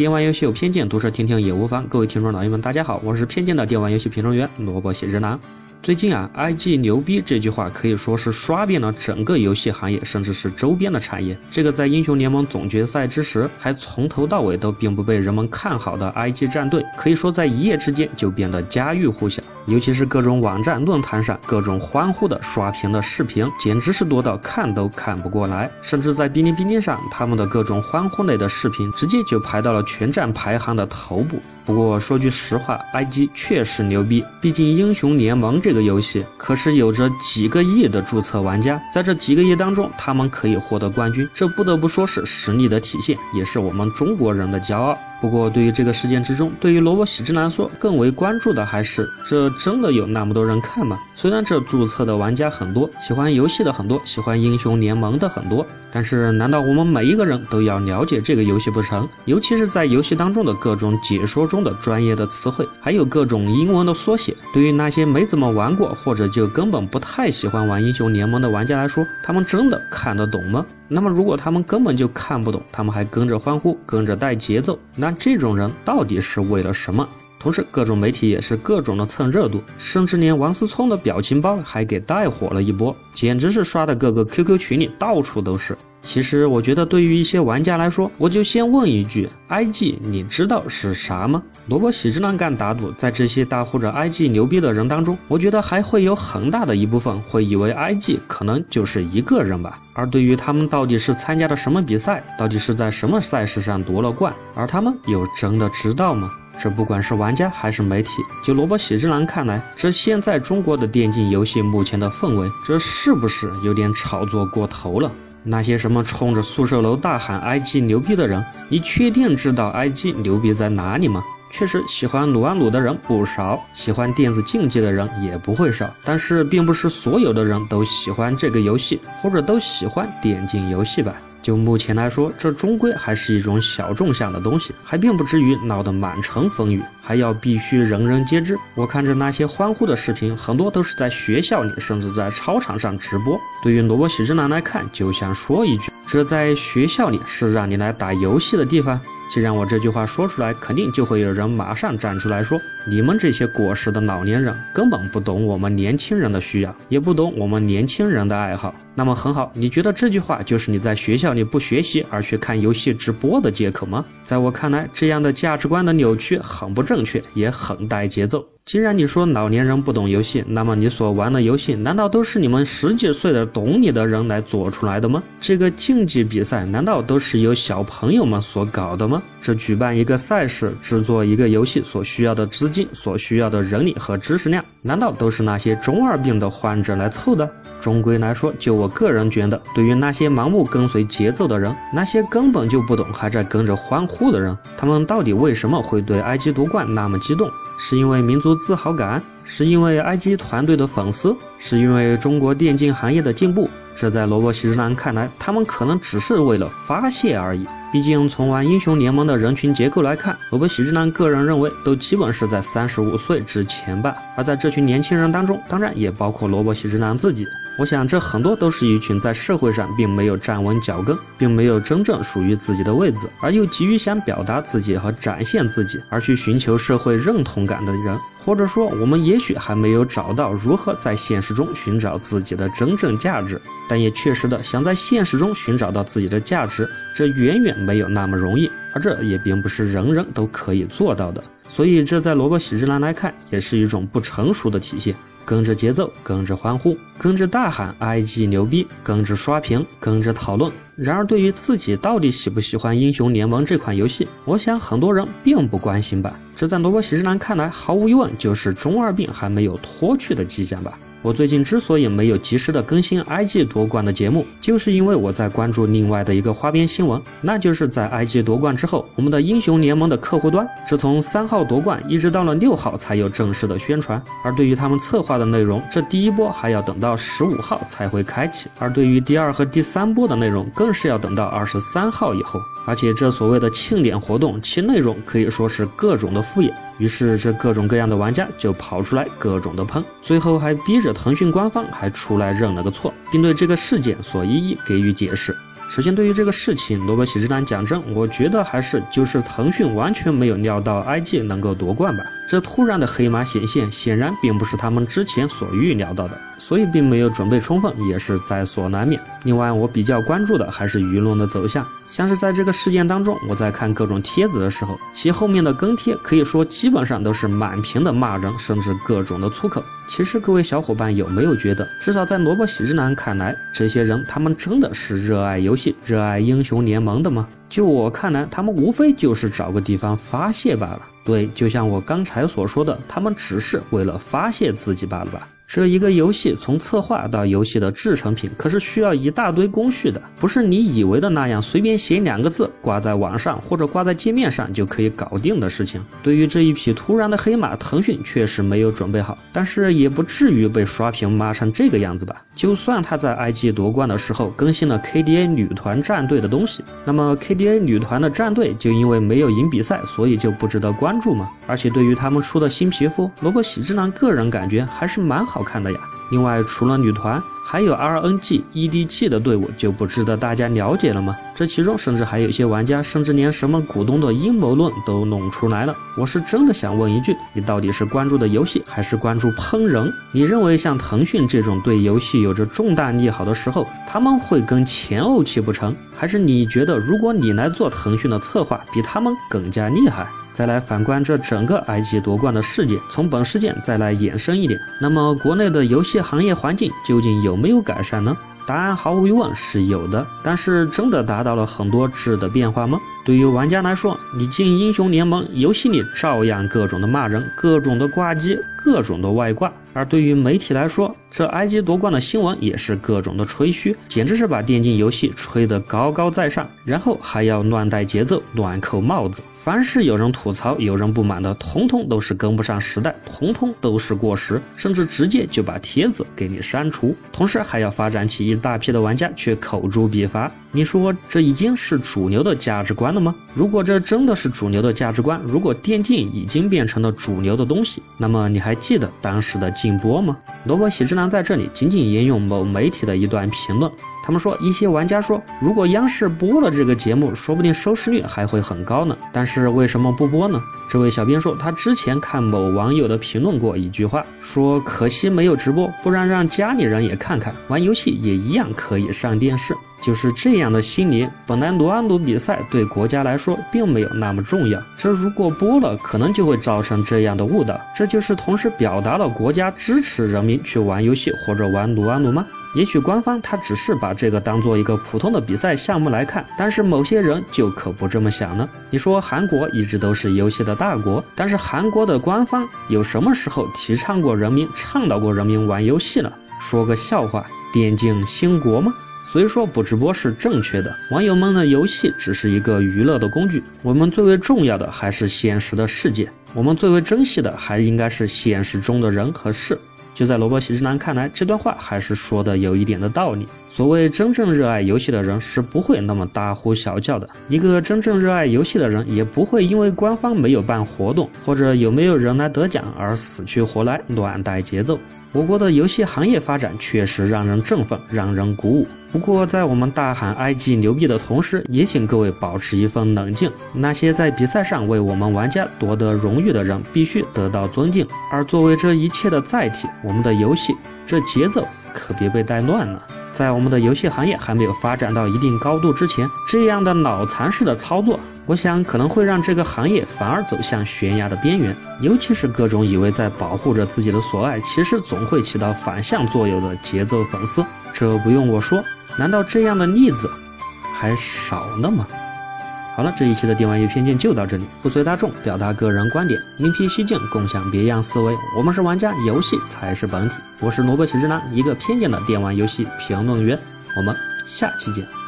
电玩游戏有偏见，读者听听也无妨。各位听众老爷们，大家好，我是偏见的电玩游戏评论员萝卜写之男。最近啊，IG 牛逼这句话可以说是刷遍了整个游戏行业，甚至是周边的产业。这个在英雄联盟总决赛之时，还从头到尾都并不被人们看好的 IG 战队，可以说在一夜之间就变得家喻户晓。尤其是各种网站、论坛上各种欢呼的刷屏的视频，简直是多到看都看不过来。甚至在哔哩哔哩上，他们的各种欢呼类的视频，直接就排到了全站排行的头部。不过说句实话，IG 确实牛逼，毕竟英雄联盟这这个游戏可是有着几个亿的注册玩家，在这几个亿当中，他们可以获得冠军，这不得不说是实力的体现，也是我们中国人的骄傲。不过，对于这个事件之中，对于萝卜喜之来说，更为关注的还是这真的有那么多人看吗？虽然这注册的玩家很多，喜欢游戏的很多，喜欢英雄联盟的很多，但是难道我们每一个人都要了解这个游戏不成？尤其是在游戏当中的各种解说中的专业的词汇，还有各种英文的缩写，对于那些没怎么玩过或者就根本不太喜欢玩英雄联盟的玩家来说，他们真的看得懂吗？那么，如果他们根本就看不懂，他们还跟着欢呼，跟着带节奏，那这种人到底是为了什么？同时，各种媒体也是各种的蹭热度，甚至连王思聪的表情包还给带火了一波，简直是刷的各个 QQ 群里到处都是。其实我觉得，对于一些玩家来说，我就先问一句：IG 你知道是啥吗？萝卜喜之郎敢打赌，在这些大呼着 IG 牛逼的人当中，我觉得还会有很大的一部分会以为 IG 可能就是一个人吧。而对于他们到底是参加了什么比赛，到底是在什么赛事上夺了冠，而他们又真的知道吗？这不管是玩家还是媒体，就萝卜喜之郎看来，这现在中国的电竞游戏目前的氛围，这是不是有点炒作过头了？那些什么冲着宿舍楼大喊 IG 牛逼的人，你确定知道 IG 牛逼在哪里吗？确实，喜欢撸啊撸的人不少，喜欢电子竞技的人也不会少。但是，并不是所有的人都喜欢这个游戏，或者都喜欢电竞游戏吧。就目前来说，这终归还是一种小众向的东西，还并不至于闹得满城风雨，还要必须人人皆知。我看着那些欢呼的视频，很多都是在学校里，甚至在操场上直播。对于萝卜喜之男来看，就想说一句：这在学校里是让你来打游戏的地方。既然我这句话说出来，肯定就会有人马上站出来说：“你们这些过时的老年人根本不懂我们年轻人的需要，也不懂我们年轻人的爱好。”那么很好，你觉得这句话就是你在学校里不学习而去看游戏直播的借口吗？在我看来，这样的价值观的扭曲很不正确，也很带节奏。既然你说老年人不懂游戏，那么你所玩的游戏难道都是你们十几岁的懂你的人来做出来的吗？这个竞技比赛难道都是由小朋友们所搞的吗？这举办一个赛事、制作一个游戏所需要的资金、所需要的人力和知识量，难道都是那些中二病的患者来凑的？终归来说，就我个人觉得，对于那些盲目跟随节奏的人，那些根本就不懂还在跟着欢呼的人，他们到底为什么会对 IG 夺冠那么激动？是因为民族自豪感？是因为 IG 团队的粉丝？是因为中国电竞行业的进步？这在萝卜喜之郎看来，他们可能只是为了发泄而已。毕竟从玩英雄联盟的人群结构来看，萝卜喜之郎个人认为，都基本是在三十五岁之前吧。而在这群年轻人当中，当然也包括萝卜喜之郎自己。我想，这很多都是一群在社会上并没有站稳脚跟，并没有真正属于自己的位置，而又急于想表达自己和展现自己，而去寻求社会认同感的人。或者说，我们也许还没有找到如何在现实中寻找自己的真正价值，但也确实的想在现实中寻找到自己的价值，这远远没有那么容易，而这也并不是人人都可以做到的。所以，这在萝卜喜之郎来看，也是一种不成熟的体现。跟着节奏，跟着欢呼，跟着大喊 “IG 牛逼”，跟着刷屏，跟着讨论。然而，对于自己到底喜不喜欢《英雄联盟》这款游戏，我想很多人并不关心吧。这在萝卜喜之男看来，毫无疑问就是中二病还没有脱去的迹象吧。我最近之所以没有及时的更新 IG 夺冠的节目，就是因为我在关注另外的一个花边新闻，那就是在 IG 夺冠之后，我们的英雄联盟的客户端是从三号夺冠一直到了六号才有正式的宣传，而对于他们策划的内容，这第一波还要等到十五号才会开启，而对于第二和第三波的内容，更是要等到二十三号以后，而且这所谓的庆典活动，其内容可以说是各种的敷衍，于是这各种各样的玩家就跑出来各种的喷，最后还逼着。腾讯官方还出来认了个错，并对这个事件所一一给予解释。首先，对于这个事情，萝卜喜之丹讲真，我觉得还是就是腾讯完全没有料到 IG 能够夺冠吧。这突然的黑马显现，显然并不是他们之前所预料到的，所以并没有准备充分，也是在所难免。另外，我比较关注的还是舆论的走向，像是在这个事件当中，我在看各种帖子的时候，其后面的跟帖可以说基本上都是满屏的骂人，甚至各种的粗口。其实各位小伙伴有没有觉得，至少在萝卜喜之男看来，这些人他们真的是热爱游戏、热爱英雄联盟的吗？就我看来，他们无非就是找个地方发泄罢了。对，就像我刚才所说的，他们只是为了发泄自己罢了吧。这一个游戏从策划到游戏的制成品，可是需要一大堆工序的，不是你以为的那样随便写两个字挂在网上或者挂在界面上就可以搞定的事情。对于这一匹突然的黑马，腾讯确实没有准备好，但是也不至于被刷屏骂成这个样子吧？就算他在 IG 夺冠的时候更新了 KDA 女团战队的东西，那么 KDA 女团的战队就因为没有赢比赛，所以就不值得关注吗？而且对于他们出的新皮肤，萝卜喜之郎个人感觉还是蛮好。好看的呀。另外，除了女团，还有 RNG、EDG 的队伍就不值得大家了解了吗？这其中甚至还有一些玩家，甚至连什么股东的阴谋论都弄出来了。我是真的想问一句：你到底是关注的游戏，还是关注喷人？你认为像腾讯这种对游戏有着重大利好的时候，他们会跟钱怄气不成？还是你觉得，如果你来做腾讯的策划，比他们更加厉害？再来反观这整个 IG 夺冠的事件，从本事件再来延伸一点，那么国内的游戏行业环境究竟有没有改善呢？答案毫无疑问是有的，但是真的达到了很多质的变化吗？对于玩家来说，你进英雄联盟游戏里照样各种的骂人，各种的挂机，各种的外挂；而对于媒体来说，这 IG 夺冠的新闻也是各种的吹嘘，简直是把电竞游戏吹得高高在上，然后还要乱带节奏、乱扣帽子。凡是有人吐槽、有人不满的，统统都是跟不上时代，统统都是过时，甚至直接就把帖子给你删除。同时还要发展起一大批的玩家去口诛笔伐。你说这已经是主流的价值观了吗？如果这真的是主流的价值观，如果电竞已经变成了主流的东西，那么你还还记得当时的禁播吗？萝卜喜之郎在这里仅仅沿用某媒体的一段评论。他们说，一些玩家说，如果央视播了这个节目，说不定收视率还会很高呢。但是为什么不播呢？这位小编说，他之前看某网友的评论过一句话，说可惜没有直播，不然让家里人也看看，玩游戏也一样可以上电视。就是这样的心理。本来撸啊撸比赛对国家来说并没有那么重要，这如果播了，可能就会造成这样的误导。这就是同时表达了国家支持人民去玩游戏或者玩撸啊撸吗？也许官方他只是把这个当做一个普通的比赛项目来看，但是某些人就可不这么想呢。你说韩国一直都是游戏的大国，但是韩国的官方有什么时候提倡过人民、倡导过人民玩游戏呢？说个笑话，电竞兴国吗？所以说不直播是正确的，网友们的游戏只是一个娱乐的工具，我们最为重要的还是现实的世界，我们最为珍惜的还应该是现实中的人和事。就在萝卜喜之男看来，这段话还是说的有一点的道理。所谓真正热爱游戏的人是不会那么大呼小叫的，一个真正热爱游戏的人也不会因为官方没有办活动或者有没有人来得奖而死去活来乱带节奏。我国的游戏行业发展确实让人振奋，让人鼓舞。不过，在我们大喊 IG 牛逼的同时，也请各位保持一份冷静。那些在比赛上为我们玩家夺得荣誉的人，必须得到尊敬。而作为这一切的载体，我们的游戏这节奏可别被带乱了。在我们的游戏行业还没有发展到一定高度之前，这样的脑残式的操作，我想可能会让这个行业反而走向悬崖的边缘。尤其是各种以为在保护着自己的所爱，其实总会起到反向作用的节奏粉丝，这不用我说，难道这样的例子还少了吗？好了，这一期的电玩游戏偏见就到这里，不随大众，表达个人观点，另辟蹊径，共享别样思维。我们是玩家，游戏才是本体。我是萝卜喜之郎，一个偏见的电玩游戏评论员。我们下期见。